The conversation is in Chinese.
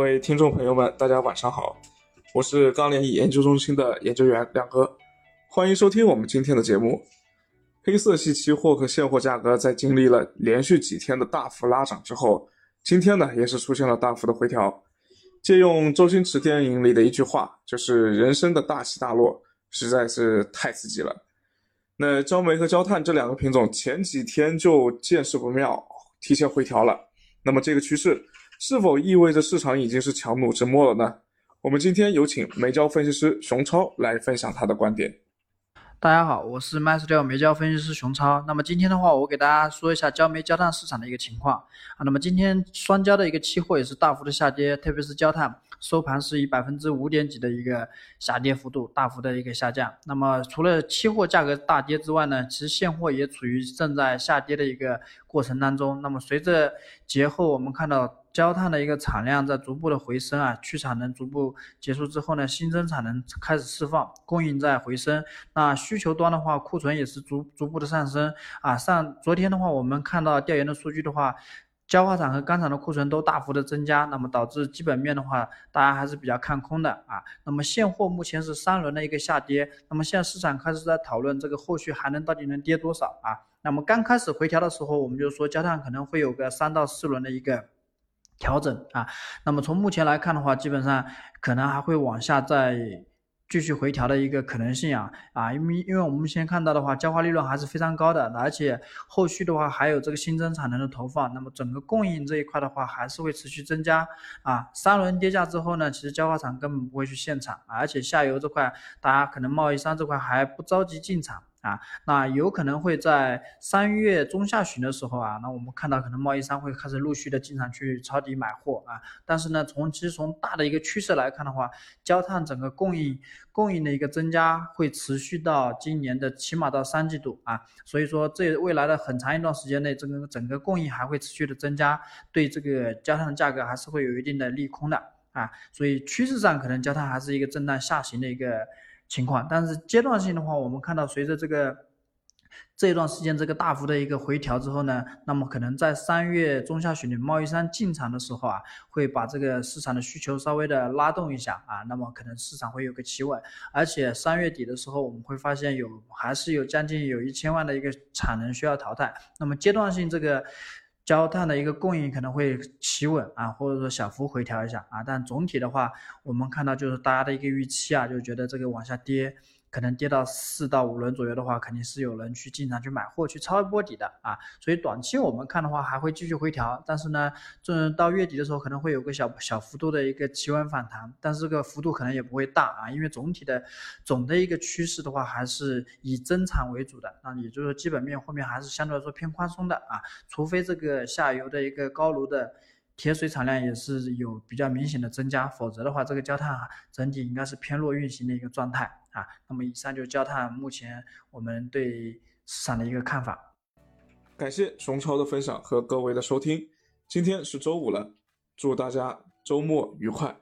各位听众朋友们，大家晚上好，我是钢联研究中心的研究员亮哥，欢迎收听我们今天的节目。黑色系期货和现货价格在经历了连续几天的大幅拉涨之后，今天呢也是出现了大幅的回调。借用周星驰电影里的一句话，就是人生的大起大落实在是太刺激了。那焦煤和焦炭这两个品种前几天就见势不妙，提前回调了。那么这个趋势是否意味着市场已经是强弩之末了呢？我们今天有请煤焦分析师熊超来分享他的观点。大家好，我是 MyStyle 煤焦分析师熊超。那么今天的话，我给大家说一下焦煤、焦炭市场的一个情况啊。那么今天双焦的一个期货也是大幅的下跌，特别是焦炭收盘是以百分之五点几的一个下跌幅度，大幅的一个下降。那么除了期货价格大跌之外呢，其实现货也处于正在下跌的一个过程当中。那么随着节后，我们看到。焦炭的一个产量在逐步的回升啊，去产能逐步结束之后呢，新增产能开始释放，供应在回升。那需求端的话，库存也是逐逐步的上升啊。上昨天的话，我们看到调研的数据的话，焦化厂和钢厂的库存都大幅的增加，那么导致基本面的话，大家还是比较看空的啊。那么现货目前是三轮的一个下跌，那么现在市场开始在讨论这个后续还能到底能跌多少啊？那么刚开始回调的时候，我们就说焦炭可能会有个三到四轮的一个。调整啊，那么从目前来看的话，基本上可能还会往下再继续回调的一个可能性啊啊，因为因为我们先看到的话，焦化利润还是非常高的，而且后续的话还有这个新增产能的投放，那么整个供应这一块的话还是会持续增加啊。三轮跌价之后呢，其实焦化厂根本不会去限产，而且下游这块大家可能贸易商这块还不着急进场。啊，那有可能会在三月中下旬的时候啊，那我们看到可能贸易商会开始陆续的进场去抄底买货啊。但是呢，从其实从大的一个趋势来看的话，焦炭整个供应供应的一个增加会持续到今年的起码到三季度啊。所以说，这未来的很长一段时间内，这个整个供应还会持续的增加，对这个焦炭的价格还是会有一定的利空的啊。所以趋势上可能焦炭还是一个震荡下行的一个。情况，但是阶段性的话，我们看到随着这个这一段时间这个大幅的一个回调之后呢，那么可能在三月中下旬的贸易商进场的时候啊，会把这个市场的需求稍微的拉动一下啊，那么可能市场会有个企稳，而且三月底的时候我们会发现有还是有将近有一千万的一个产能需要淘汰，那么阶段性这个。焦炭的一个供应可能会企稳啊，或者说小幅回调一下啊，但总体的话，我们看到就是大家的一个预期啊，就觉得这个往下跌。可能跌到四到五轮左右的话，肯定是有人去进场去买货去抄一波底的啊，所以短期我们看的话还会继续回调，但是呢，这到月底的时候可能会有个小小幅度的一个企稳反弹，但是这个幅度可能也不会大啊，因为总体的总的一个趋势的话还是以增产为主的，那也就是说基本面后面还是相对来说偏宽松的啊，除非这个下游的一个高炉的。铁水产量也是有比较明显的增加，否则的话，这个焦炭整体应该是偏弱运行的一个状态啊。那么以上就是焦炭目前我们对市场的一个看法。感谢熊超的分享和各位的收听，今天是周五了，祝大家周末愉快。